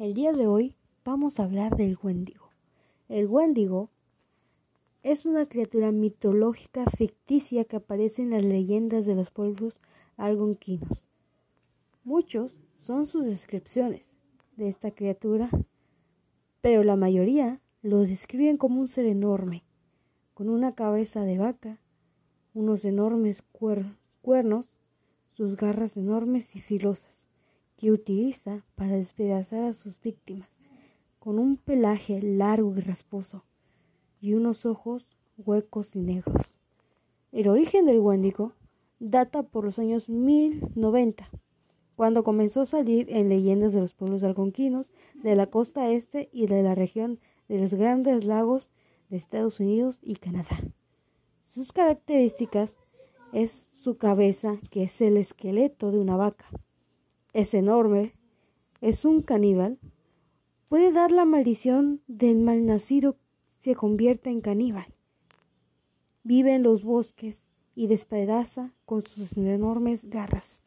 hoy vamos a hablar del Wendigo. El Wendigo es una criatura mitológica ficticia que aparece en las leyendas de los pueblos algonquinos. Muchos son sus descripciones de esta criatura, pero la mayoría lo describen como un ser enorme, con una cabeza de vaca, unos enormes cuernos, sus garras enormes y filosas, que utiliza para despedazar a sus víctimas, con un pelaje largo y rasposo, y unos ojos huecos y negros. El origen del Wendigo data por los años 1090, cuando comenzó a salir en leyendas de los pueblos algonquinos de la costa este y de la región de los grandes lagos de Estados Unidos y Canadá. Sus características es su cabeza, que es el esqueleto de una vaca. Es enorme, es un caníbal, puede dar la maldición del malnacido se convierte en caníbal. Vive en los bosques y despedaza con sus enormes garras.